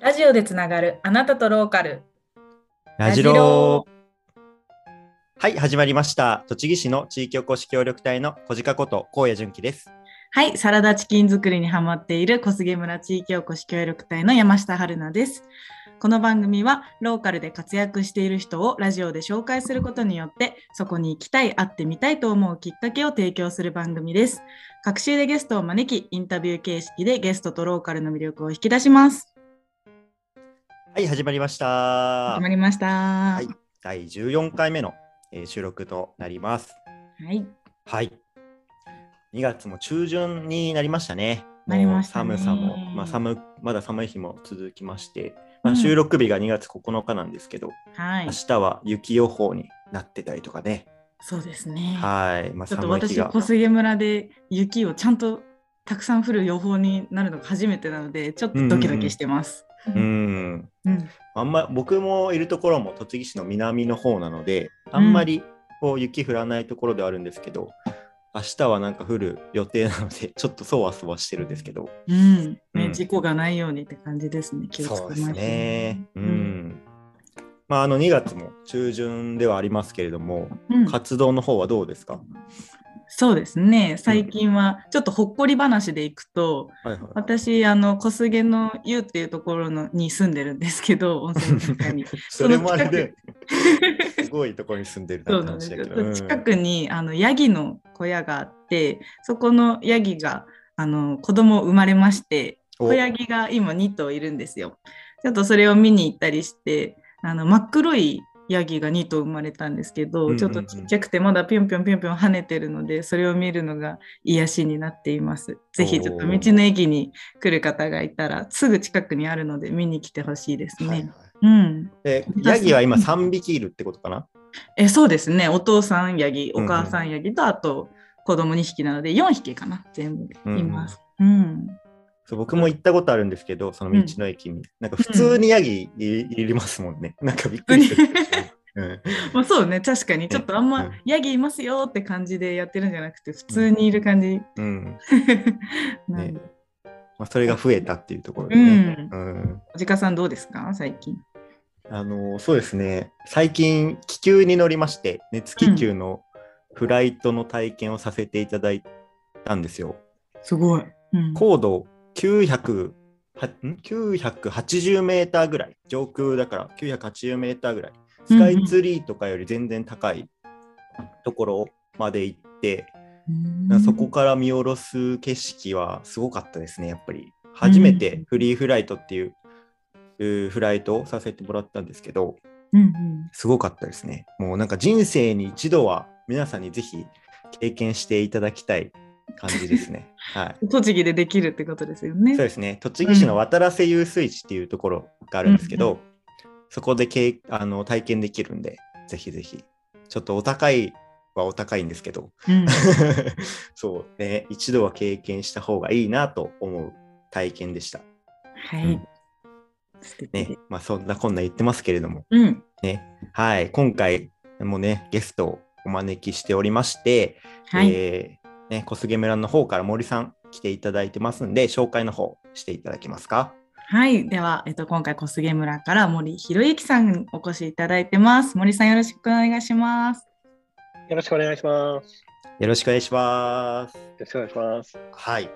ラジオでつながるあなたとローカル。ラジロー。はい、始まりました。栃木市の地域おこし協力隊の小鹿こと高野純喜です。はい、サラダチキン作りにハマっている小菅村地域おこし協力隊の山下春奈です。この番組はローカルで活躍している人をラジオで紹介することによってそこに行きたい、会ってみたいと思うきっかけを提供する番組です。各週でゲストを招き、インタビュー形式でゲストとローカルの魅力を引き出します。はい、始まりました。始まりました。ははいい、、第14回目の、えー収録となります。はい。2月も中旬になりましたね。なりましたね寒さも、まあ、寒まだ寒い日も続きまして、まあ、うん収録日が2月9日なんですけど、はい明、日は雪予報になってたりとかね。そうですね。はい。まあ、ちょっと私。小菅村で雪をちゃんとたくさん降る予報になるのが初めてなので、ちょっとドキドキしてます。うん。うんあんま僕もいるところも栃木市の南の方なので、あんまりこう雪降らないところではあるんですけど、明日はなんか降る予定なので、ちょっとそわそわしてるんですけど、うん。ねうん。事故がないようにって感じですね。気をつけましね。ううん。ん。まあ、あの2月も中旬ではありますけれども、うん。活動の方はどうですか、そうですね。最近はちょっとほっこり話でいくと、はいはい。私、あの小菅の湯っていうところのに住んでるんですけど、温泉の中に。それもあれで、すごいところに住んでるそうなんですけど。うん近くにあのヤギの小屋があってそこのヤギがあの子供生まれましてお子ヤギが今2頭いるんですよ。ちょっとそれを見に行ったりしてあの真っ黒いヤギが2頭生まれたんですけど、うんうんうんちょっとちっちゃくてまだぴょんぴょんぴょんぴょん跳ねてるのでそれを見るのが癒しになっています。ぜひちょっと道の駅に来る方がいたらすぐ近くにあるので見に来てほしいですね。はいはいうんでヤギは今3匹いるってことかな？えそうですね。お父さんヤギ、うんうんお母さんヤギと、あと子供2匹なので4匹かな、全部います。うん。そう僕も行ったことあるんですけど、その道の駅に。なんか普通にヤギい,、りますもんね。なんかびっくりする。うん、まあ、そうね、確かに。ちょっとあんま、うん。ヤギいますよって感じでやってるんじゃなくて、普通にいる感じ。うん。なんで。まあ、それが増えたっていうところでうね。ん。うん。おじかさんどうですか、最近。あのそうですね、最近、気球に乗りまして、熱気球のフライトの体験をさせていただいたんですよ。すごい。うん、高度900はん？980メーターぐらい、上空だから980メーターぐらい、スカイツリーとかより全然高いところまで行って、うんそこから見下ろす景色はすごかったですね、やっぱり。初めてフリーフライトっていううーフライトをさせてもらったんですけど、うんうんすごかったですね。もうなんか人生に一度は皆さんにぜひ経験していただきたい感じですね。はい。栃木でできるってことですよね。そうですね。栃木市の渡良瀬遊水地っていうところがあるんですけど、うんそこでけいあの体験できるんで、ぜひぜひ。ちょっとお高いはお高いんですけど、うん そうね、一度は経験した方がいいなと思う体験でした。はい。うんねで。まあそんなこんな言ってますけれども、うん。ね、はい、今回もね、ゲストをお招きしておりまして、はい。えーね、小菅村の方から森さん来ていただいてますんで、紹介の方していただけますか？はい。では、えっと、今回、小菅村から森博之さんにお越しいただいてます。森さん、よろしくお願いします。よろしくお願いします。よろしくお願いします。よろしくお願いします。はい。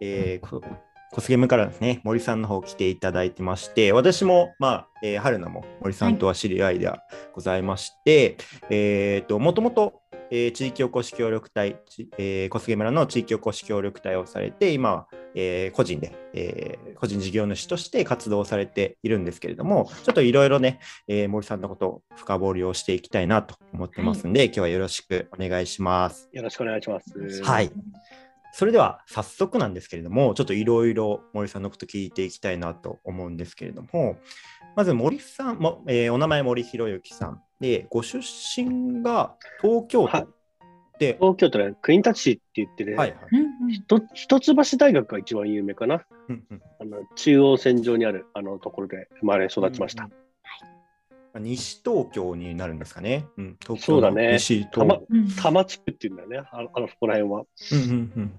えー、こ小菅村からですね、森さんの方来ていただいてまして、私も、まあ、えー春菜も森さんとは知り合いではございまして、えっ、と、もともと、えー地域おこし協力隊、ちえー小菅村の地域おこし協力隊をされて、今は、えー個人で、えー個人事業主として活動されているんですけれども、ちょっといろいろね、えー森さんのことを深掘りをしていきたいなと思ってますんで、今日はよろしくお願いします。よろしくお願いします。はい。それでは早速なんですけれども、ちょっといろいろ森さんのこと聞いていきたいなと思うんですけれども、まず森さんも、えーお名前森博之さん。で、ご出身が東京はい。都で、東京都ね、国立市って言ってね、はいはい。うんひと一橋大学が一番有名かな。うんうん。あの中央線上にあるあのところで生まれ育ちました。うんうん。西東京になるんですかね。うん、東京のそうだね。西多摩東うん。多摩地区っていうんだよね、あのあのそこら辺は。うんうんうん。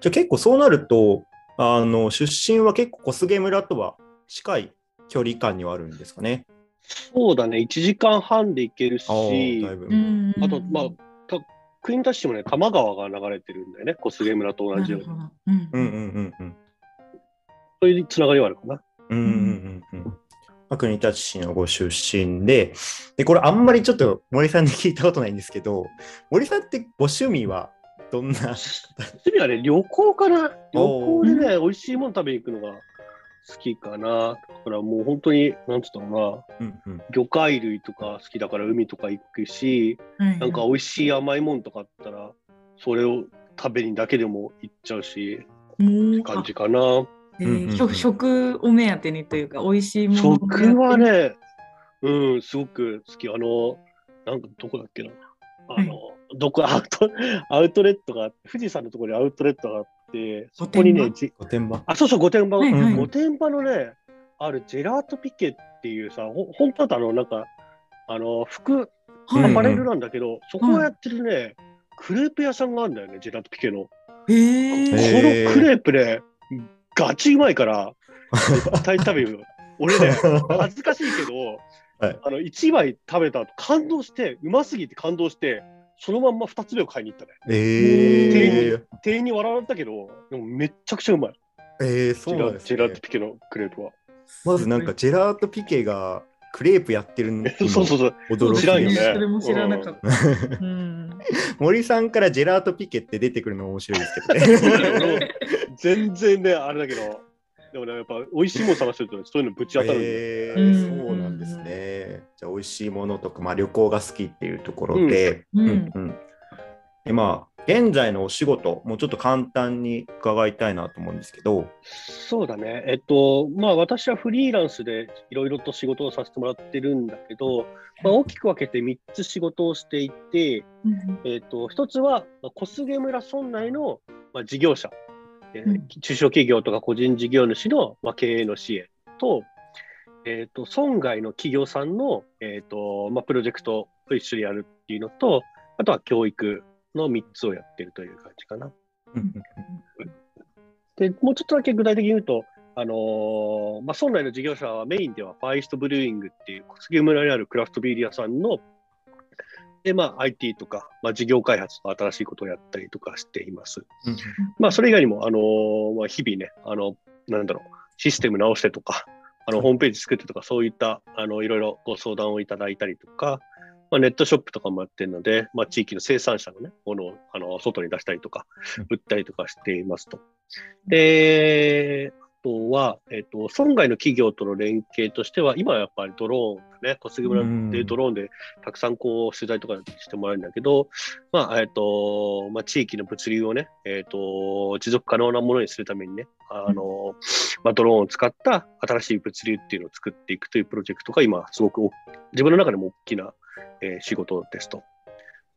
じゃあ結構そうなると、あの出身は結構小菅村とは近い距離感にはあるんですかね。そうだね、1時間半で行けるし、あーだいぶ。うんあと、まあ、たクイーンタッシュもね、多摩川が流れてるんだよね、小菅村と同じように。うんうんうんうんうん。そういうつながりはあるかな。うんうんうん国立市のご出身で、で、これあんまりちょっと森さんに聞いたことないんですけど、森さんってご趣味はどんな？次はね、旅行かな。旅お行でね、美味しいもの食べに行くのが好きかな。だからもう本当に、なんつったのかな。うんうん魚介類とか好きだから海とか行くし、はいなんか美味しい甘いもんとかあったら、それを食べにだけでも行っちゃうし、うん感じかな。えうんうんうんー食食を目当てにというか、美味しいもの食は、ね、うん、すごく好き。あの、なんかどこだっけな。あの、どこアウト、アウトレットが富士山のところにアウトレットがあって、そこにね、御殿じ御殿場。あ、そうそう、御殿場、はいはい。御殿場のね、あるジェラートピケっていうさ、ほ本当だとあの、なんか、あの、服、はい。アパレルなんだけど、そこをやってるね、クレープ屋さんがあるんだよね、ジェラートピケの。このクレープね、ガチうまいから、絶対食べるよ。俺ね、恥ずかしいけど、はい。あの1枚食べた後感動して、うますぎて感動して、そのまんま2つ目を買いに行ったね。えー、店員に笑われたけど、でもめっちゃくちゃうまい。えー、そうなんですねジェラート。ピケのクレープは。まずなんかジェラートピケがクレープやってるのに そうそうそう。驚き知らんよねそれも知らなかった。うん森さんからジェラートピケって出てくるの面白いですけどね。全然ね、あれだけど、でもね、やっぱ美味しいもの探してると、ね、そういうのぶち当たる。えうん。ー、そうなんですね。じゃあ美味しいものとか、まあ、旅行が好きっていうところで、うん。うん。うんでまあ現在のお仕事もうちょっと簡単に伺いたいなと思うんですけど、そうだね。えっと、まあ私はフリーランスでいろいろと仕事をさせてもらってるんだけど、まあ、大きく分けて3つ仕事をしていて、うん。えっと、1つはまあ小菅村村内のまあ事業者、えーうん中小企業とか個人事業主のまあ経営の支援と、えっと、村外の企業さんの、えっとまあ、プロジェクトと一緒にやるっていうのと、あとは教育の3つをやってるという感じかな。うんで、もうちょっとだけ具体的に言うと、あのーまあ、村内の事業者はメインではファイストブルーイングっていう小菅村にあるクラフトビール屋さんの、で、まあ、IT とか、まあ、事業開発と新しいことをやったりとかしています。うんまあ、それ以外にも、あのーまあ、日々ね、あの、なんだろう、システム直してとか、あの、ホームページ作ってとか、そういった、あの、いろいろご相談をいただいたりとか、まあ、ネットショップとかもやってるので、まあ、地域の生産者のね、ものを、あの、外に出したりとかうん、売ったりとかしていますと。で、あとは、えっ、と、村外の企業との連携としては、今はやっぱりドローンだね、小杉村でドローンでたくさんこう取材とかしてもらえるんだけど、まあ、えっ、と、まあ、地域の物流をね、えっ、と、持続可能なものにするためにね、あの、まあ、ドローンを使った新しい物流っていうのを作っていくというプロジェクトが今、すごくお自分の中でも大きな、えー仕事ですと。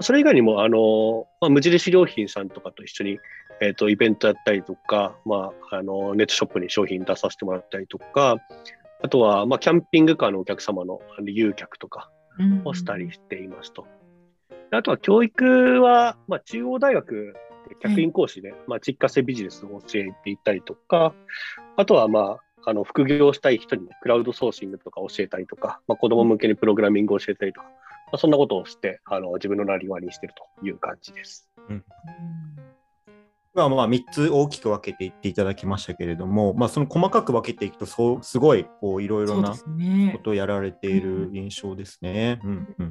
それ以外にも、あの、まあ、無印良品さんとかと一緒に、えっ、と、イベントやったりとか、まあ、あの、ネットショップに商品出させてもらったりとか、あとは、まあ、キャンピングカーのお客様の誘客とかうんをしたりしていますと。であとは、教育は、まあ、中央大学で客員講師で、まあ、実家性ビジネスを教えていたりとか、あとは、まあ、あの副業したい人に、ね、クラウドソーシングとか教えたりとか、まあ、子供向けにプログラミングを教えたりとか、まあ、そんなことをして、あの自分のなりわいにしてるという感じです。まあまあ3つ大きく分けていっていただきましたけれども、まあ、その細かく分けていくとそうすごいこういろいろなことをやられている印象ですね。うんうん、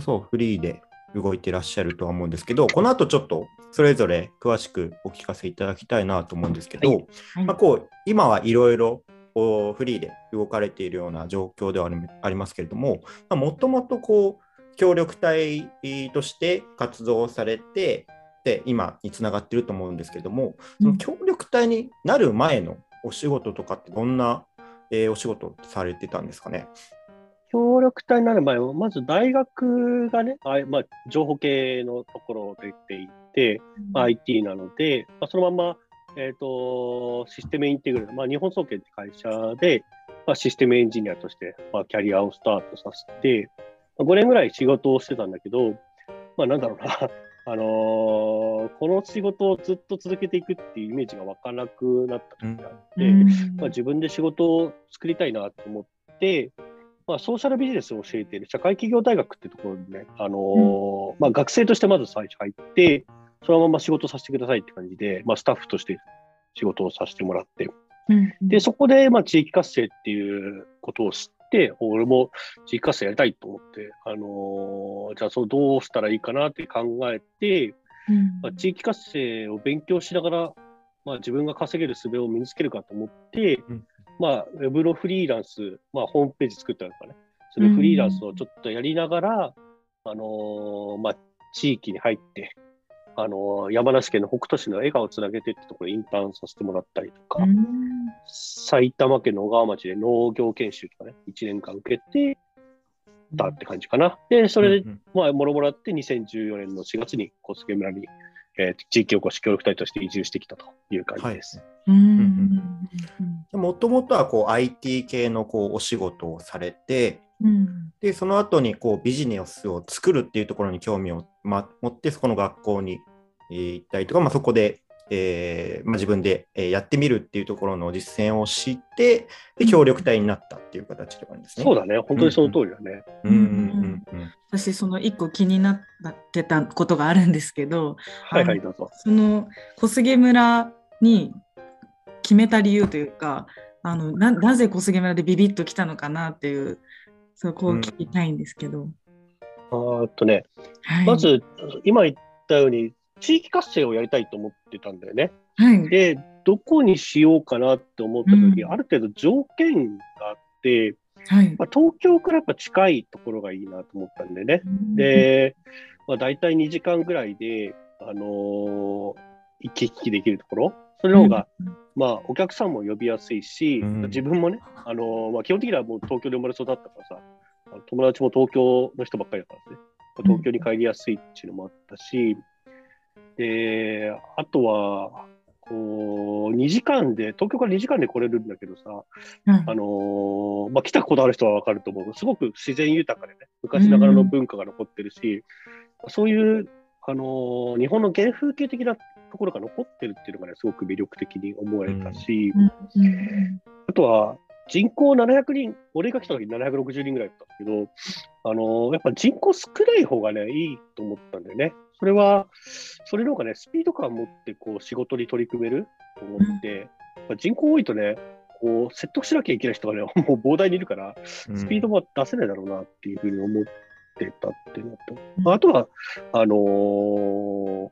そうフリーで動いてらっしゃるとは思うんですけどこの後ちょっとそれぞれ詳しくお聞かせいただきたいなと思うんですけど、はい。はい。まあ、こう今はいろいろこうフリーで動かれているような状況ではありますけれどももともとこう協力隊として活動されてで今につながっていると思うんですけれどもその協力隊になる前のお仕事とかってどんな、えーお仕事されてたんですかね？協力隊になる前は、まず大学がね、あまあ、情報系のところを出ていて、まあ、IT なので、まあ、そのまま、えっ、と、システムインテグラル、まあ、日本総研って会社で、まあ、システムエンジニアとして、まあ、キャリアをスタートさせて、まあ、5年ぐらい仕事をしてたんだけど、まあ、なんだろうな、あのーこの仕事をずっと続けていくっていうイメージが湧かなくなった時があって、うん。まあ、自分で仕事を作りたいなと思って、まあ、ソーシャルビジネスを教えている社会企業大学ってところにね、あのーまあ、学生としてまず最初入って、そのまま仕事させてくださいって感じで、まあ、スタッフとして仕事をさせてもらって、うんで、そこで、まあ、地域活性っていうことを知って、俺も地域活性やりたいと思って、あのーじゃあ、そうどうしたらいいかなって考えて、うん。まあ、地域活性を勉強しながら、まあ、自分が稼げる術を身につけるかと思って、うん。まあ、ウェブのフリーランス、まあ、ホームページ作ったりとかね、それフリーランスをちょっとやりながら、あのーまあ、地域に入って、あのー山梨県の北杜市の笑顔をつなげてってところでインターンさせてもらったりとか、うん。埼玉県の小川町で農業研修とかね、1年間受けてたって感じかな。で、それで、うんまあ、もろもろあって、2014年の4月に小菅村に、えー地域おこし協力隊として移住してきたという感じです。うんもともとはこう IT 系のこうお仕事をされて、うん。で、その後にこうビジネスを作るっていうところに興味を、ま、持って、そこの学校に、えー行ったりとか、まあ、そこで、えーまあ、自分でえーやってみるっていうところの実践をして、で、協力隊になったっていう形ではあるんですね。そうだね、本当にその通りだね。うんうんうんうん。私その一個気になってたことがあるんですけどはいはい、どうぞ。その小菅村に決めた理由というかあのななぜ小菅村でビビッと来たのかなっていうそこを聞きたいんですけど、あーっとね、はい、ま、ず、今言ったように、地域活性をやりたいと思ってたんだよね。はい、で、どこにしようかなって思った時、うん。ある程度条件があって、はい。まあ、東京からやっぱ近いところがいいなと思ったんでね。、で、まあ、大体2時間ぐらいで、あのー行き来できるところ、それの方が、まあ、お客さんも呼びやすいし、うん。自分もね、あのーまあ、基本的にはもう東京で生まれ育ったからさ、友達も東京の人ばっかりだからね、東京に帰りやすいっていうのもあったし、で、あとは、こう、2時間で、東京から2時間で来れるんだけどさ、うんあのーまあ、来たことある人はわかると思う。すごく自然豊かでね、昔ながらの文化が残ってるし、そういう、あのー日本の原風景的なところが残ってるっていうのがね、すごく魅力的に思えたし、うんうんあとは人口700人、俺が来た時760人ぐらいだったんだけど、あのーやっぱ人口少ない方がね、いいと思ったんだよね。それは、それの方がね、スピード感を持ってこう仕事に取り組めると思って、やっぱ人口多いとね、こう説得しなきゃいけない人がね、もう膨大にいるから、スピードも出せないだろうなっていうふうに思ってたっていうのと、あとは、あのー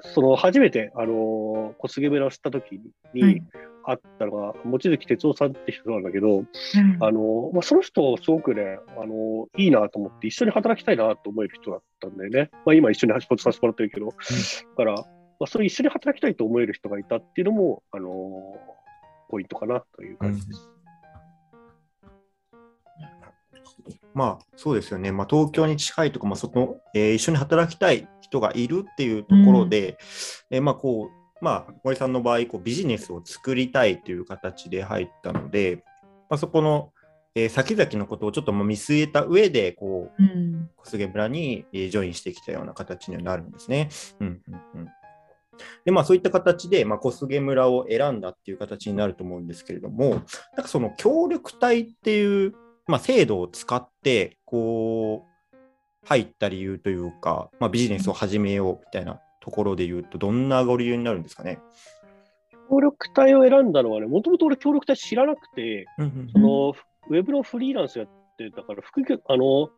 その初めて、あのー小菅村を知った時に、はい会ったのが、望月哲夫さんって人なんだけど、うん。あのーまあ、その人、すごくね、あのーいいなと思って、一緒に働きたいなと思える人だったんだよね。まあ、今、一緒に仕事させてもらってるけど、だから、まあ、そういう一緒に働きたいと思える人がいたっていうのも、あのーポイントかなという感じです。まあそうですよね、まあ、東京に近いとか、まあそこえー一緒に働きたい人がいるっていうところで、えーまあこうまあ、森さんの場合こう、ビジネスを作りたいという形で入ったので、まあ、そこの、えー先々のことをちょっとまあ見据えた上でこううん小菅村にえージョインしてきたような形にはなるんですね。うんうんうんでまあ、そういった形で、まあ、小菅村を選んだっていう形になると思うんですけれども、なんかその協力隊っていう、まあ、制度を使って、こう、入った理由というか、まあ、ビジネスを始めようみたいなところで言うと、どんなご理由になるんですかね？協力隊を選んだのはね、もともと俺協力隊知らなくて、うんうんそのウェブのフリーランスやってたから、副業、あの、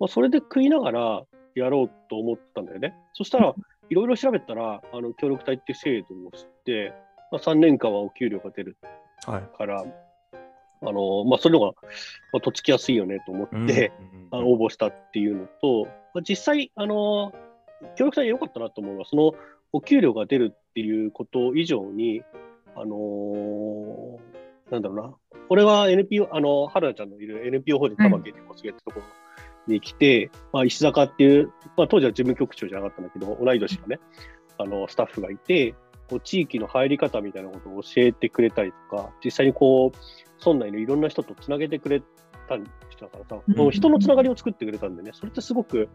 まあ、それで食いながらやろうと思ったんだよね。そしたら、いろいろ調べたら、あの、協力隊っていう制度を知って、まあ、3年間はお給料が出るはいから、あの、まあ、それのが、まあ、とっつきやすいよねと思って、うんうんうんあの応募したっていうのと、まあ、実際、あの、協力隊で良かったなと思うのは、そのお給料が出るっていうこと以上に、あのーなんだろうな、俺は NPO、あの、春菜ちゃんのいる NPO 法人玉木に小菅ってところに来て、まあ、石坂っていう、まあ、当時は事務局長じゃなかったんだけど、同い年のね、あの、スタッフがいて、こう地域の入り方みたいなことを教えてくれたりとか、実際にこう、村内のいろんな人とつなげてくれた人だからさ、うん。もう人のつながりを作ってくれたんでね、それってすごく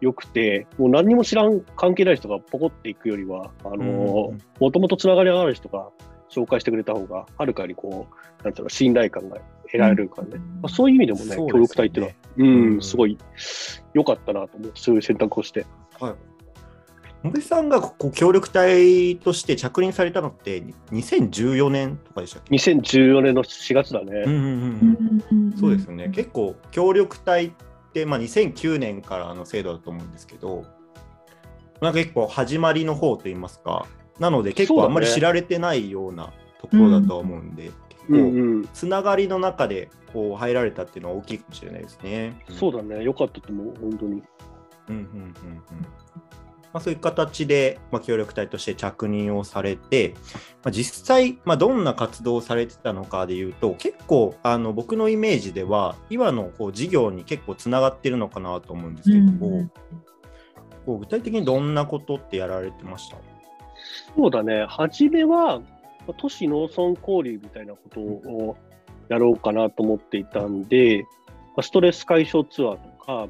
良くて、もう何にも知らん関係ない人がポコっていくよりは、あのうんもともとつながりがある人が紹介してくれた方が、はるかにこう、なんていうの、信頼感が得られるからね、まあ、そういう意味でもね、協力隊っていうのは、うんうん、すごい良かったなと思って、そういう選択をして。はい。森さんがこう協力隊として着任されたのって2014年とかでしたっけ？2014年の4月だね。うんうんうんうんそうですよね。結構協力隊って、まあ、2009年からの制度だと思うんですけど、なんか結構始まりの方といいますか、なので結構あんまり知られてないようなところだと思うんで、つながりの中でこう入られたっていうのは大きいかもしれないですね。そうだね、良かったと思う、本当に。うんうんうんうんまあ、そういう形で、まあ、協力隊として着任をされて、まあ、実際、まあ、どんな活動をされてたのかでいうと結構あの僕のイメージでは今のこう事業に結構つながってるのかなと思うんですけど、うんこう具体的にどんなことってやられてました？そうだね、初めは、まあ都市農村交流みたいなことをやろうかなと思っていたんで、まあストレス解消ツアーとか、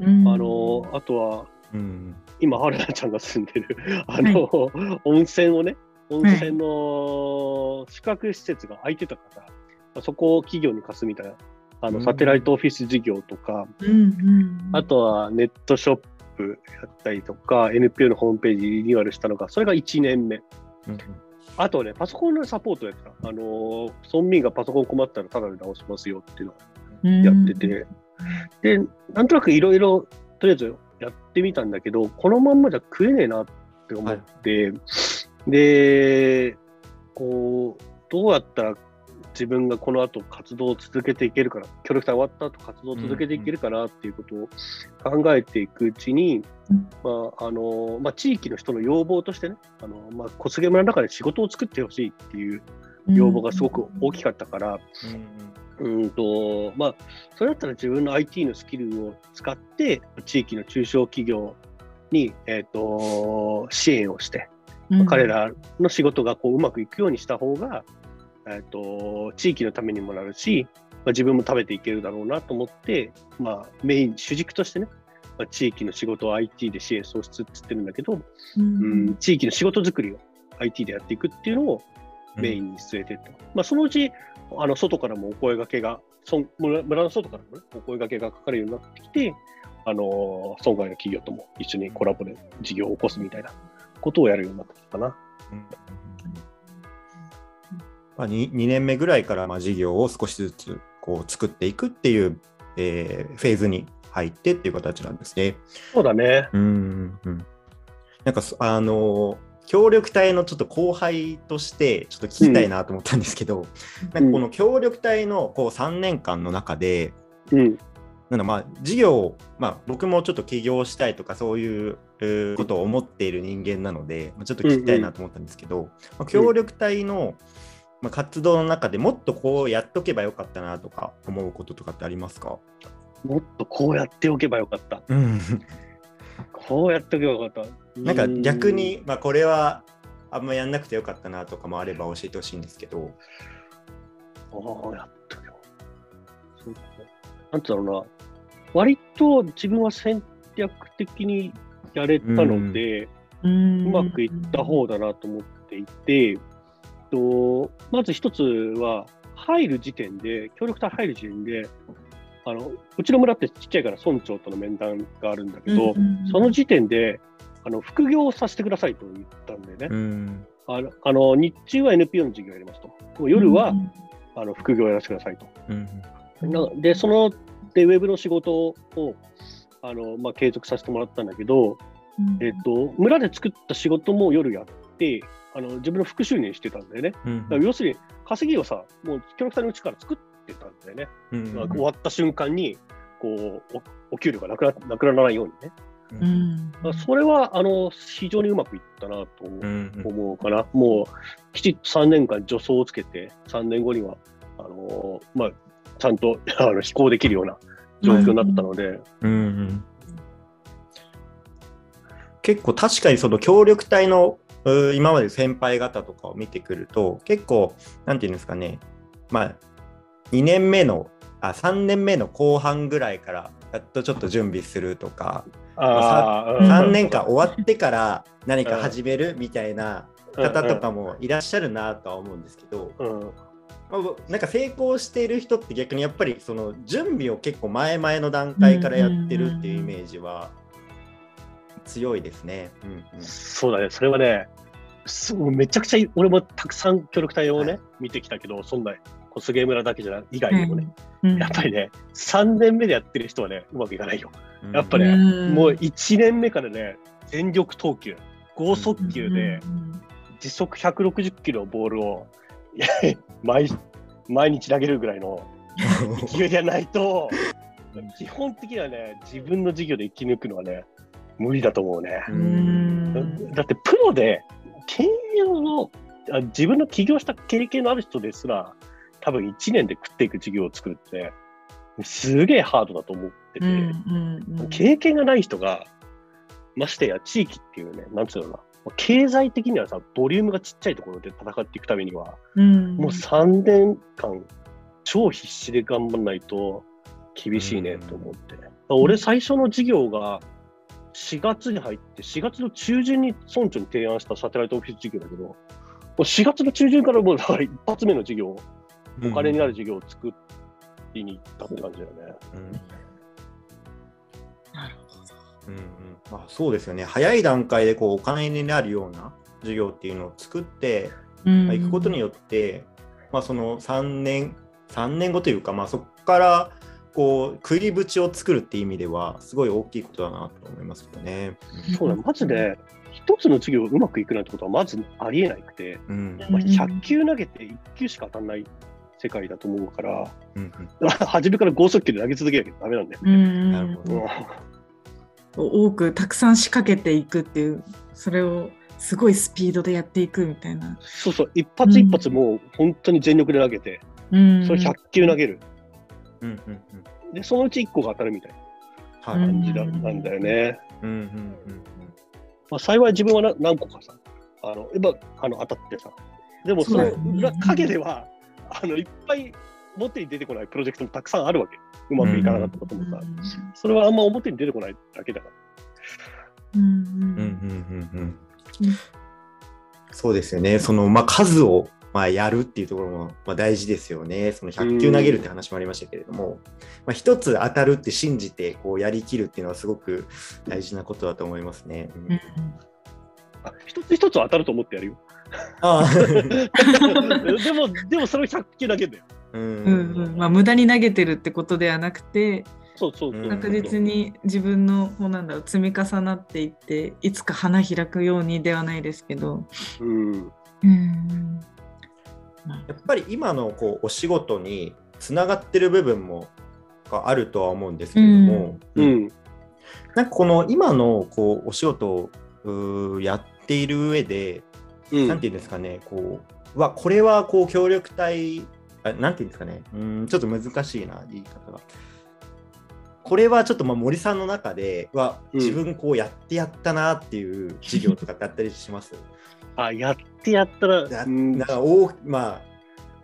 うん。あのあとはうん今、春菜ちゃんが住んでるあの、温泉をね、温泉の宿泊施設が空いてたから、まあそこを企業に貸すみたいな、あうん。のサテライトオフィス事業とか、うんうん。あとはネットショップやったりとか、NPO のホームページリニューアルしたのが、それが1年目。うんあとね、パソコンのサポートやってた。あのー村民がパソコン困ったらタダで直しますよっていうのをうんやってて、で、なんとなくいろいろ、とりあえずやってみたんだけど、このまんまじゃ食えねえなって思って、で、こう、どうやったら自分がこの後活動を続けていけるかな、協力隊終わった後活動を続けていけるかなっていうことを考えていくうちに、うん。まああのまあ、地域の人の要望としてね、あのまあ、小菅村の中で仕事を作ってほしいっていう要望がすごく大きかったから、うんとまあ、それだったら自分の IT のスキルを使って、地域の中小企業に、えー、と支援をして、うん。彼らの仕事がこううまくいくようにした方が、えー、と地域のためにもなるし、まあ、自分も食べていけるだろうなと思って、まあ、メイン、主軸としてね、まあ、地域の仕事を IT で支援創出って言ってるんだけど、ううんん、地域の仕事作りを IT でやっていくっていうのをメインに据えていった。まあ、そのうち、あの外からもお声掛けが、そん村村の外からも、ね、お声掛けがかかるようになってきて、あの村外の企業とも一緒にコラボで事業を起こすみたいなことをやるようになってきたかな。うんまあ、2, 2年目ぐらいからまあ事業を少しずつこう作っていくっていう、えーフェーズに入ってっていう形なんですね。そうだね。うんうん、なんかそあの協力隊のちょっと後輩としてちょっと聞きたいなと思ったんですけど、なんかこの協力隊のこう3年間の中で、うん。なんだまあ事業を、まあ、僕もちょっと起業したいとかそういうえーことを思っている人間なので、まあちょっと聞きたいなと思ったんですけど、まあ、協力隊の、まあ、活動の中でもっとこうやっとけばよかったなとか思うこととかってありますか、もっとこうやっておけばよかった。うん、こうやっておけばよかった。なんか逆に、まあ、これはあんまやんなくてよかったなとかもあれば教えてほしいんですけど。ああ、やったよ。そうかなんてだろうな。割と自分は戦略的にやれたので、ううまくいった方だなと思っていて、とまず一つは、入る時点で、協力隊入る時点で、あのうちの村ってちっちゃいから村長との面談があるんだけど、その時点であの副業をさせてくださいと言ったんでね、うんあのあの日中は NPO の授業をやりますと、夜は、あの副業をやらせてくださいと。うんなで、そのでウェブの仕事をあの、まあ、継続させてもらったんだけど、えっと、村で作った仕事も夜やって、あの自分の副収入してたんだよね。うんだから要するに、稼ぎをさ、もう協力隊のうちから作ってたんだよね。終わった瞬間に、こうお、お給料がなくななくならないようにね。うん。それはあの非常にうまくいったなと思う,、うん思うかな。もうきちっと3年間助走をつけて、3年後にはあの、まあ、ちゃんと あの飛行できるような状況になったので、うんうん。結構確かにその協力隊のう今まで先輩方とかを見てくると結構なんていうんですかね。まあ2年目のあ3年目の後半ぐらいからやっとちょっと準備するとか、あー3年間終わってから何か始めるみたいな方とかもいらっしゃるなとは思うんですけど、うん、まあなんか成功している人って逆にやっぱりその準備を結構前々の段階からやってるっていうイメージは強いですね。うんうん。そうだね、それはね、そうめちゃくちゃ俺もたくさん協力隊をね、はい。見てきたけど、そんな小菅村だけじゃない以外にもね、うん。やっぱりね、3年目でやってる人はね、うまくいかないよ。うん。やっぱねうん。もう1年目からね、全力投球、剛速球でうん。時速160キロのボールをいや 毎毎日投げるぐらいの勢いじゃないと、基本的にはね、自分の授業で生き抜くのはね、無理だと思うね。うだってプロで経営のあ自分の起業した経験のある人ですら多分1年で食っていく事業を作るってすげえハードだと思ってて、うんうんうん。経験がない人がましてや地域っていうねなんつうのかな。経済的にはさボリュームがちっちゃいところで戦っていくためには、うん。もう3年間超必死で頑張んないと厳しいねと思って、俺最初の事業が4月に入って、4月の中旬に村長に提案したサテライトオフィス事業だけど、もう4月の中旬からもうだから一発目の事業、お金になる事業を作りに行ったって感じだよね。うん。なるほどうんうん。まあ、そうですよね。早い段階でこうお金になるような授業っていうのを作って、うん。まあ、いくことによって、まあ、その3年3年後というか、まあ、そこからこう食い縁を作るっていう意味ではすごい大きいことだなと思いますけどね。そうだ、まずね、一つの授業がうまくいくなんてことはまずありえなくて、うん。まあ、100球投げて1球しか当たんない世界だと思うから、うん 初めから剛速球で投げ続けなきゃダメなんだよ。うんなるほど。うん。多くたくさん仕掛けていくっていうそれをすごいスピードでやっていくみたいな。そうそう、一発一発もう本当に全力で投げて、うん。それ100球投げる。うんうんうん。で、そのうち1個が当たるみたいな感じだなんだよね。うんうんうんまあ、幸い自分はな何個かさ、あのやっぱあの当たってさ、でもそのそうだよね。裏陰では、あのいっぱい表に出てこないプロジェクトもたくさんあるわけ。うまくいかなかったこともさ、それはあんま表に出てこないだけだから。うんうんうんうんうんうんそうですよね。その、まあ、数を、まあ、やるっていうところも、まあ、大事ですよね。その100球投げるって話もありましたけれども、まあ、一つ当たるって信じてこうやりきるっていうのはすごく大事なことだと思いますね。うんうんあ一つ一つは当たると思ってやるよ。ああ でも、でもそれを100球だけだよ。ううんうんんまあ、無駄に投げてるってことではなくてそうそう確実に自分のこうなんだろう積み重なっていっていつか花開くようにではないですけど。うん。うんやっぱり今のこうお仕事につながってる部分もがあるとは思うんですけれども、うん。なんかこの今のこうお仕事をやっている上で、うん。なんていうんですかね、こう、うわ、これはこう協力隊、あなんていうんですかね、うん、ちょっと難しいな、言い方が。これはちょっとまあ森さんの中で、うわ、うん。自分こうやってやったなっていう事業とかってあったりします？あ、やってやったら、なんか大ま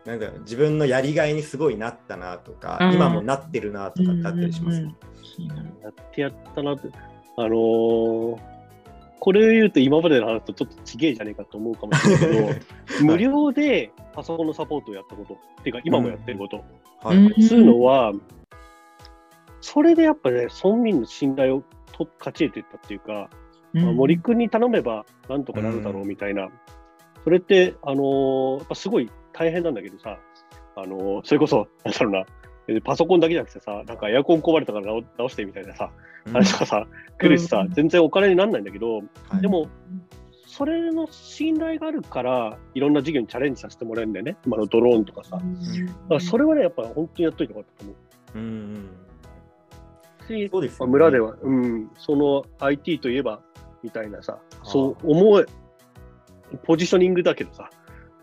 あ、なんだろう自分のやりがいにすごいなったなとか、うん。今もなってるなとかってあったりします、うんうんうん。やってやったなって、あのーこれを言うと今までの話とちょっとちげえじゃねえかと思うかもしれないけど、無料でパソコンのサポートをやったこと、っていうか今もやってること、はい。うん。そういうのは、それでやっぱね、村民の信頼をと勝ち得ていったっていうか、まあ森君に頼めばなんとかなるだろうみたいな、それって、あのーやっぱすごい大変なんだけどさ、あのーそれこそ、なんだろうな、えパソコンだけじゃなくてさ、なんかエアコン壊れたから直直してみたいなさ、うん。話とかさ、来るしさう、ん。全然お金にならないんだけど、はい。でも、それの信頼があるから、いろんな事業にチャレンジさせてもらえるんだよね、今のドローンとかさ。だからそれはね、やっぱ本当にやっといてよかったと思う。うんうんし、そうですよね。まあ村では、うん、その IT といえばみたいなさ、そう思え、ポジショニングだけどさ、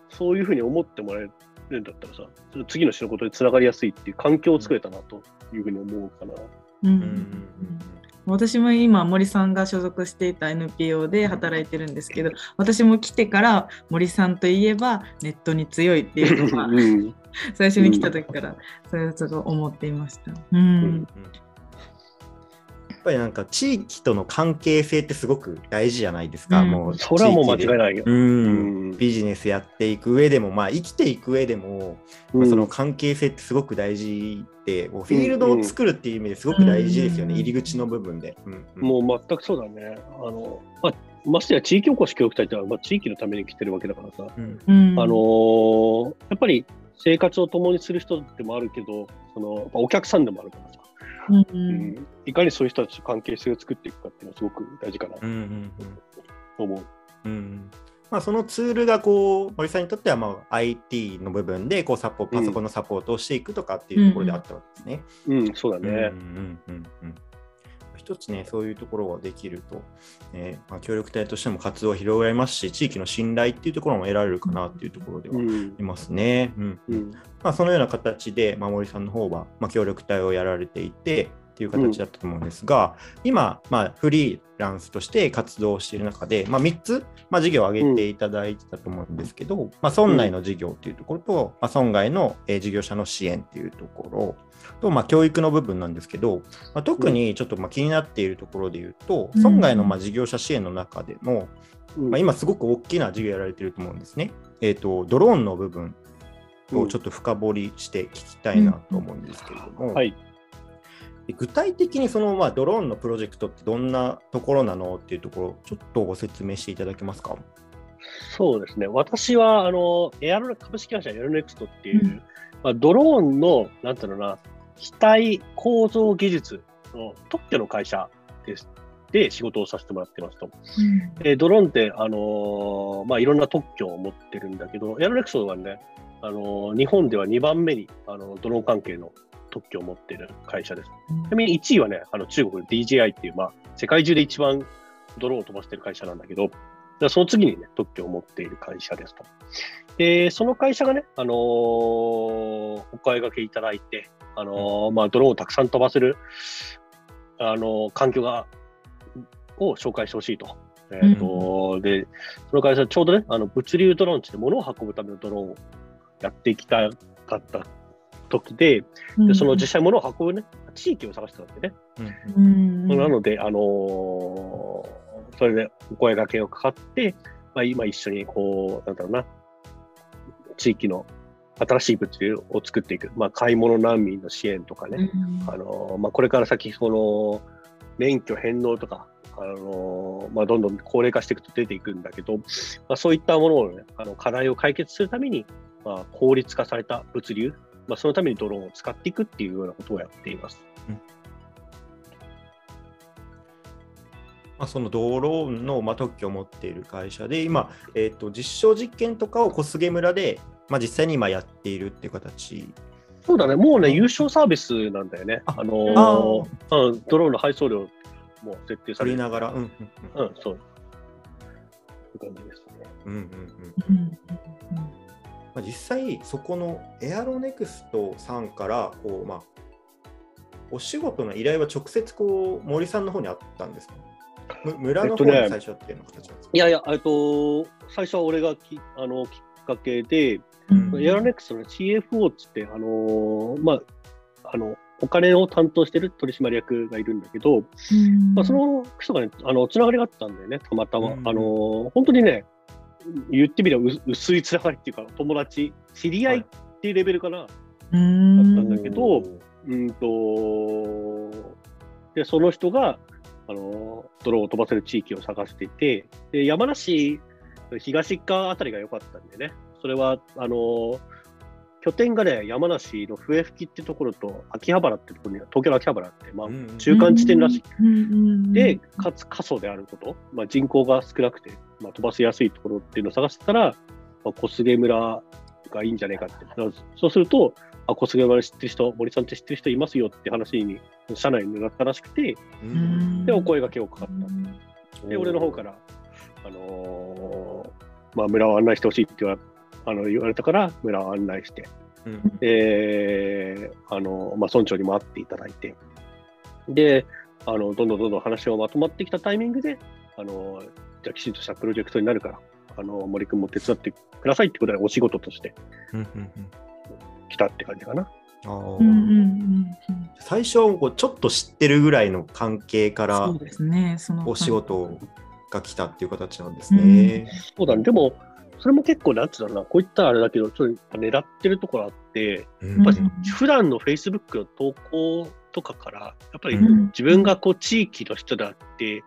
そういうふうに思ってもらえるんだったらさ、次の仕事につながりやすいっていう環境を作れたなというふうに思うかな。うんうん私も今森さんが所属していた NPO で働いてるんですけど私も来てから森さんといえばネットに強いっていうのがうん最初に来た時から、それをちょっと思っていました。うん。うんぱりなんか地域との関係性ってすごく大事じゃないですか、うん。もうそれはもう間違いい。ないよ。うん。うん。ビジネスやっていく上でも、まあ、生きていく上でも、まあその関係性ってすごく大事で、フィールドを作るっていう意味ですごく大事ですよね、うん入り口の部分で。うんうん。もう全くそうだね。あのまあ、ましてや地域おこし協力隊ってのは、まあ、地域のために来てるわけだからさ、あのーやっぱり生活を共にする人でもあるけど、そのお客さんでもあるからさ、うんうんいかにそういう人たちと関係性を作っていくかっていうのはすごく大事かなとうんうん思う。うんうんまあ、そのツールがこう森さんにとってはまあ IT の部分でこうサポパソコンのサポートをしていくとかっていうところであったわけですね。うん、そうだね。うんうんうんうん一つね、そういうところができると、えーまあ、協力隊としても活動が広がりますし、地域の信頼っていうところも得られるかなっていうところではうん。いますね。うん。うん。まあ、そのような形で、まあ、森さんの方は、まあ、協力隊をやられていてっていう形だったと思うんですが、今、まあ、フリーランスとして活動している中で、まあ、3つ、まあ、事業を挙げていただいてたと思うんですけど、まあ、村内の事業っていうところと、まあ、村外の、えー事業者の支援っていうところと、まあ、教育の部分なんですけど、まあ、特にちょっとまあ気になっているところで言うと、うん。村外のまあ事業者支援の中でも、うん。まあ、今すごく大きな事業やられていると思うんですね。えっ、と、ドローンの部分をちょっと深掘りして聞きたいなと思うんですけれども、はい。で具体的にその、まあ、ドローンのプロジェクトってどんなところなのっていうところ、ちょっとご説明していただけますか？そうですね。私は、あの、エアロ株式会社エアロネクストっていう、うんまあ、ドローンの、なんていうのかな、機体構造技術の特許の会社です。で、仕事をさせてもらってますと。えードローンって、あのーまあ、いろんな特許を持ってるんだけど、エアロネクストはね、あのー日本では2番目にあのドローン関係の特許を持ってる会社です。ちなみに1位はね、あの中国の DJI っていう、まあ、世界中で一番ドローンを飛ばしてる会社なんだけど、でその次にね、特許を持っている会社ですと。で、その会社がね、あのーお声掛けいただいて、あのーまあ、ドローンをたくさん飛ばせる、あのー環境が、を紹介してほしいと。えーとで、その会社はちょうどね、あの物流ドローンって物を運ぶためのドローンをやっていきたかった時で、でその実際物を運ぶね、地域を探してたわけね。うん。なので、あのーそれでお声掛けをかかって、まあ、今一緒にこう、なんだろうな、地域の新しい物流を作っていく、まあ、買い物難民の支援とかね、あのーまあ、これから先、その免許返納とか、あのーまあ、どんどん高齢化していくと出ていくんだけど、まあ、そういったものを、ね、あの課題を解決するために、まあ、効率化された物流、まあ、そのためにドローンを使っていくっていうようなことをやっています。まあ、そのドローンの、まあ、特許を持っている会社で、今、えー、と実証実験とかを小菅村で、まあ、実際に今やっているっていう形。そうだね、もうね、優勝サービスなんだよね。ああのーうん、ドローンの配送料も設定されながら、うんうんうんうん、そう。いう感じですね。うんうんうんうんまあ、実際、そこのエアロネクストさんからこう、まあ、お仕事の依頼は直接こう森さんの方にあったんですか？む村の方にえっとね最初あっての形なんですか、いやいや、えっと、最初は俺がきあのきっかけで、うん。エアロネクストの CFO っつって、あのーまあ、あの、お金を担当してる取締役がいるんだけど、まあ、その人がね、あの、つながりがあったんだよね、たまたま。うん。あのー本当にね、言ってみればう薄いつながりっていうか、友達、知り合いっていうレベルかな。うんだったんだけどうんと、で、その人が、あの、ドローンを飛ばせる地域を探していて、で、山梨、東側あたりが良かったんでね、それは、あの、拠点がね、山梨の笛吹ってところと秋葉原ってところに、東京の秋葉原って、まあう、ん中間地点らしい。で、かつ過疎であること、まあ、人口が少なくて、まあ、飛ばせやすいところっていうのを探してたら、まあ、小菅村がいいんじゃないかって。そうすると、あ、小菅村知ってる人、森さんって知ってる人いますよって話に、社内になったらしくて、で、お声掛けをかかった。で、俺の方から、あのーまあ、村を案内してほしいって言わあの言われたから、村を案内して、うんで、あの、まあ、村長にも会っていただいて、で、あの、どんどんどんどん話がまとまってきたタイミングで、あの、じゃあきちんとしたプロジェクトになるから、あの、森君も手伝ってくださいってことで、お仕事として、来たって感じかな。あーうんうんうんうん最初はこうちょっと知ってるぐらいの関係からそうですね。そのお仕事が来たっていう形なんですね。そうだね。でも、それも結構、なんつうんだろうな、こういったらあれだけど、ちょっと狙ってるところあって、うん。やっぱりうん普段の Facebook の投稿とかから、やっぱりうん。自分がこう地域の人だって、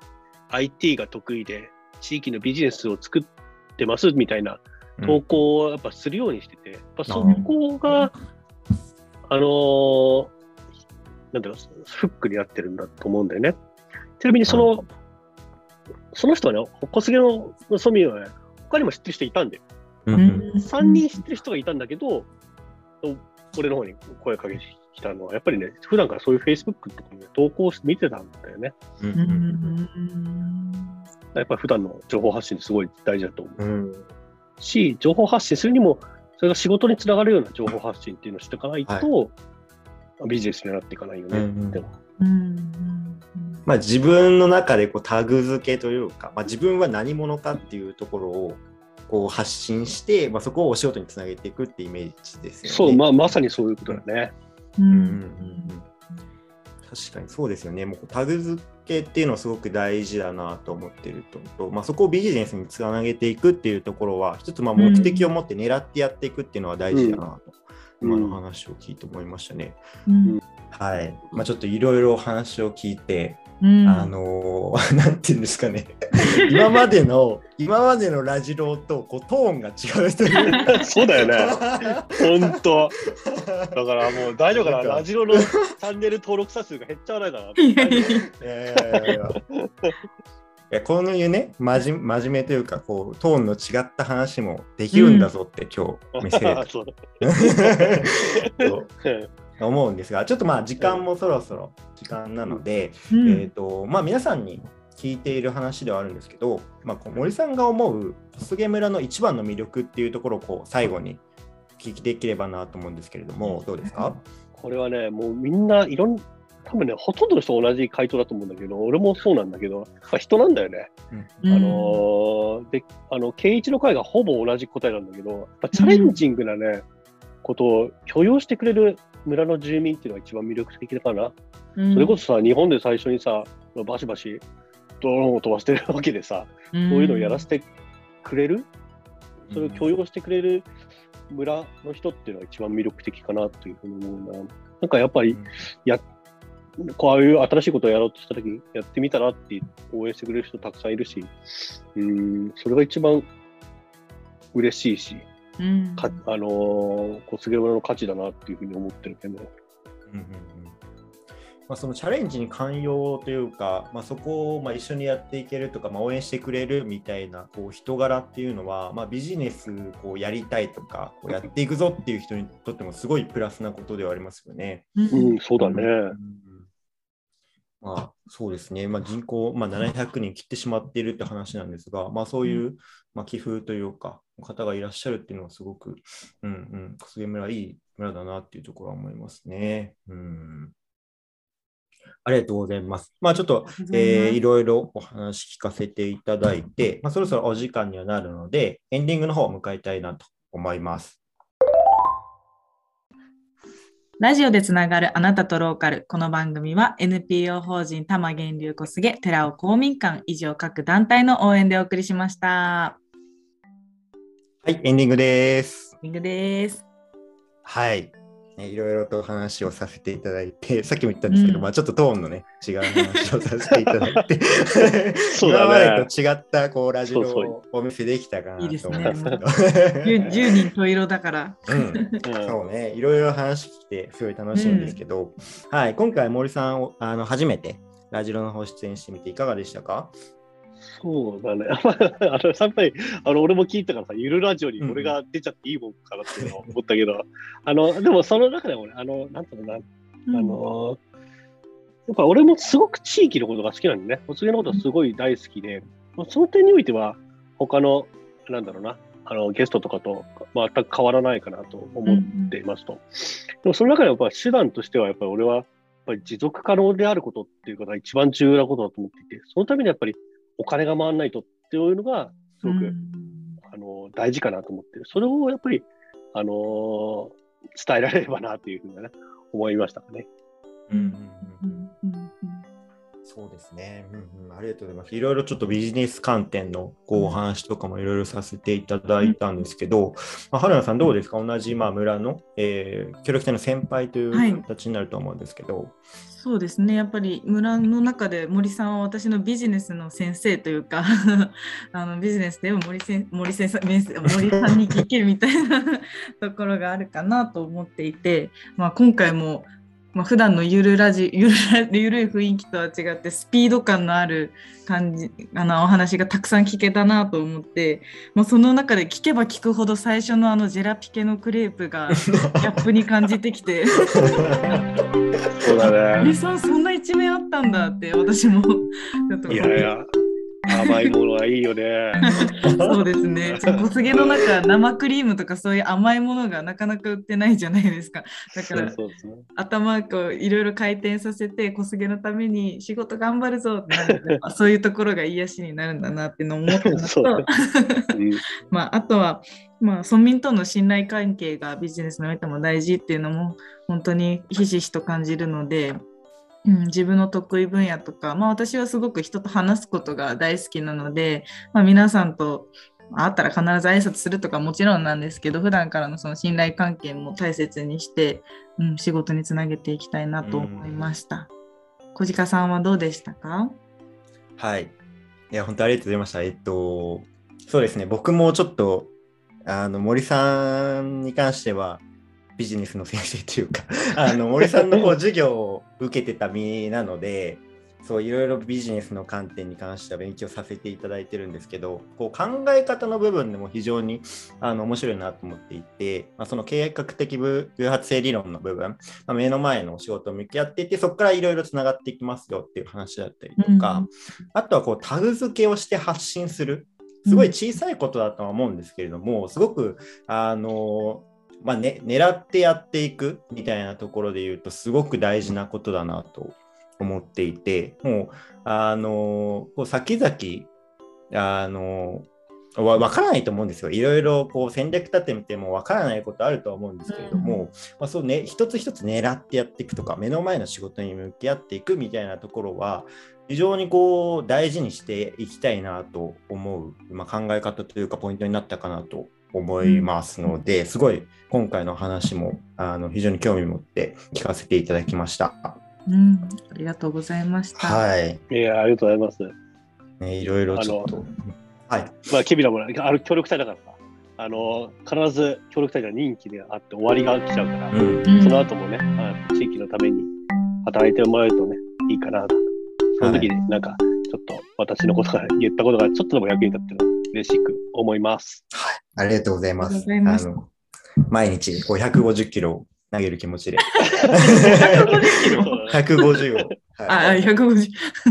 IT が得意で、地域のビジネスを作ってますみたいな投稿をやっぱするようにしてて、やっぱそこが、あのーなんだろう、フックになってるんだと思うんだよね。ちなみにその、その人はね、小菅のソミはね、他にも知ってる人いたんで、うんうん。3人知ってる人がいたんだけど、俺の方に声かけてきたのは、やっぱりね、普段からそういう Facebook とかね、投稿して見てたんだよね。うんやっぱり普段の情報発信すごい大事だと思う。うん。し、情報発信するにも、それが仕事につながるような情報発信っていうのをしていかないと、ビジネスになっていかないよね。うんう。んでもうん。うんまあ、自分の中でこうタグ付けというか、まあ、自分は何者かっていうところをこう発信して、まあ、そこをお仕事につなげていくってイメージですよね。そう、まあ、まさにそういうことだね。ううんんうんうん確かにそうですよね。もうタグ付けっていうのはすごく大事だなと思ってるとと、まあ、そこをビジネスにつなげていくっていうところは、一つまあ目的を持って狙ってやっていくっていうのは大事だなと、うん今の話を聞いて思いましたね。うんはい。まあ、ちょっといろいろお話を聞いて、うん。あのー なんていうんですかね、今までの、今までのラジローとこうトーンが違うという。そうだよね。本当。だからもう大丈夫かな。ラジオのチャンネル登録者数が減っちゃわないかな。いやいやいや。いやいやいや。いやこういうね真面、真面目というかこう、トーンの違った話もできるんだぞって今日見せれたそうだ。と思うんですが、ちょっとまあ時間もそろそろ時間なので、うん。えっ、と、まあ皆さんに聞いている話ではあるんですけど、まあ、森さんが思う小菅村の一番の魅力っていうところをこう最後に聞いていければなと思うんですけれども、どうですか？これはね、もうみんないろん多分ね、ほとんどの人同じ回答だと思うんだけど、俺もそうなんだけど、やっぱ人なんだよね。うん。あのーで、あの、圭一の回がほぼ同じ答えなんだけど、やっぱチャレンジングなね、ことを許容してくれる村の住民っていうのが一番魅力的かな。うん。それこそさ、日本で最初にさ、バシバシドローンを飛ばしてるわけでさ、そういうのをやらせてくれる、それを許容してくれる村の人っていうのが一番魅力的かなというふうに思うな。なんかやっぱり、こういう新しいことをやろうとしたときに、やってみたらって応援してくれる人たくさんいるし、うん、それが一番嬉しいし、うん。かあのー、小菅村の価値だなっていうふうに思ってるけど、うんうんうん。まあ、そのチャレンジに寛容というか、まあ、そこをまあ一緒にやっていけるとか、まあ、応援してくれるみたいなこう人柄っていうのは、まあ、ビジネスこうやりたいとかこうやっていくぞっていう人にとってもすごいプラスなことではありますよね。うん、そうだね。うんまあ、そうですね、まあ、人口、まあ、700人切ってしまっているって話なんですが、まあ、そういう、まあ、寄付というか、方がいらっしゃるっていうのはすごく、うんうん、小菅村いい村だなっていうところは思いますね。うんありがとうございます。まあちょっと、えーいろいろお話聞かせていただいて、まあ、そろそろお時間にはなるので、エンディングの方を迎えたいなと思います。ラジオでつながるあなたとローカル。この番組は NPO 法人多摩源流小菅寺尾公民館以上各団体の応援でお送りしました。はい、エンディングです。エンディングです。はい。ねいろいろと話をさせていただいて、さっきも言ったんですけど、うん。まあちょっとトーンのね、違う話をさせていただいて、そうだね。今までと違ったこうラジオをお見せできたかなと思うんですけど。いいですね。10, 10人十色だから。うん。うん。そうね、いろいろ話聞いて、すごい楽しいんですけど、はい、今回森さんをあの初めてラジオの方出演してみていかがでしたか？そうだね。あの、やっぱり、あの、俺も聞いたからさ、ゆるラジオに俺が出ちゃっていいもんかなっていうのを思ったけど、あの、でもその中でもね、あの、なんていうのかな、あの、やっぱ俺もすごく地域のことが好きなんでね、お告げのことはすごい大好きで、その点においては、他の、なんだろうな、あの、ゲストとかと全く変わらないかなと思っていますと。でもその中でやっぱり手段としては、やっぱり俺は、やっぱり持続可能であることっていうことが一番重要なことだと思っていて、そのためにやっぱりお金が回らないとっていうのが、すごく、うんあの大事かなと思ってる。それをやっぱり、あの伝えられればなというふうに、ね、思いましたね。うんうんうんうんうんそうですね、うんうん。ありがとうございます。いろいろちょっとビジネス観点のこうお話とかもいろいろさせていただいたんですけど、まあ、春菜さんどうですか？同じまあ村の、えー、協力隊の先輩という形になると思うんですけど。そうですねやっぱり村の中で森さんは私のビジネスの先生というか あのビジネスでも森せ森先生森さんに聞けるみたいな ところがあるかなと思っていて、まあ、今回もまあ、普段のゆるラジ ゆるゆるい雰囲気とは違ってスピード感のある感じあのお話がたくさん聞けたなと思って、まあ、その中で聞けば聞くほど最初のあのジェラピケのクレープが ギャップに感じてきて。そうだね。森さんそんな一面あったんだって私も。ちょっといやいや、甘いものはいいよね。そうですね。小菅の中生クリームとかそういう甘いものがなかなか売ってないじゃないですか。だからそうですね。頭こういろいろ回転させて小菅のために仕事頑張るぞってなるとそういうところが癒しになるんだなっていうのを思ったのそうと、うん まあ、あとは、まあ、村民との信頼関係がビジネスにおいても大事っていうのも本当にひしひしと感じるので。うん、自分の得意分野とか、まあ、私はすごく人と話すことが大好きなので、まあ、皆さんと会ったら必ず挨拶するとかもちろんなんですけど普段からのその信頼関係も大切にして、うん、仕事につなげていきたいなと思いました。小鹿さんはどうでしたか？はい。いや、本当ありがとうございました。えっと、そうですね、僕もちょっと、あの、森さんに関しては、ビジネスの先生というか、あの、森さんのこう授業を受けてた身なので、そういろいろビジネスの観点に関しては勉強させていただいてるんですけど、こう考え方の部分でも非常にあの面白いなと思っていて、まあ、その計画的偶発性理論の部分、まあ、目の前の仕事を向き合っていて、そこからいろいろつながっていきますよっていう話だったりとか、あとはこうタグ付けをして発信する。すごい小さいことだとは思うんですけれども、すごく、あの、まあね、狙ってやっていくみたいなところで言うと、すごく大事なことだなと思っていて、もう、あの、こう先々、あの、わ分からないと思うんですよ。いろいろこう戦略立てても分からないことあるとは思うんですけれども、まあ、そうね、一つ一つ狙ってやっていくとか、目の前の仕事に向き合っていくみたいなところは、非常にこう大事にしていきたいなと思う、まあ、考え方というかポイントになったかなと思いますので、すごい今回の話もあの非常に興味持って聞かせていただきました。うん、ありがとうございました。はい。いや、ありがとうございます。ね、いろいろちょっと。はい。まあ、ケビラもある協力隊だからさ、あの、必ず協力隊が任期であって終わりが来ちゃうから、うん。うんその後もね、あ地域のために働いてもらえるとね、いいかなと。その時になんか、ちょっと私のことが言ったことがちょっとでも役に立ってるの嬉しく思います。ありがとうございます。あの毎日こう150キロ投げる気持ちで。150 を。あ、はい、150。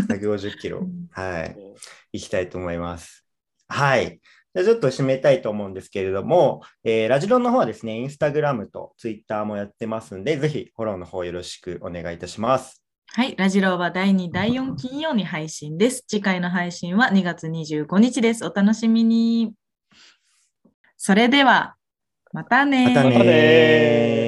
150キロ？う。んはい。行きたいと思います。はい。じゃあちょっと締めたいと思うんですけれども、えーラジロンの方はですね、インスタグラムとツイッターもやってますんで、ぜひフォローの方よろしくお願いいたします。はい、ラジローは第2、第4金曜に配信です。次回の配信は2月25日です。お楽しみに。それでは、またねまたねー。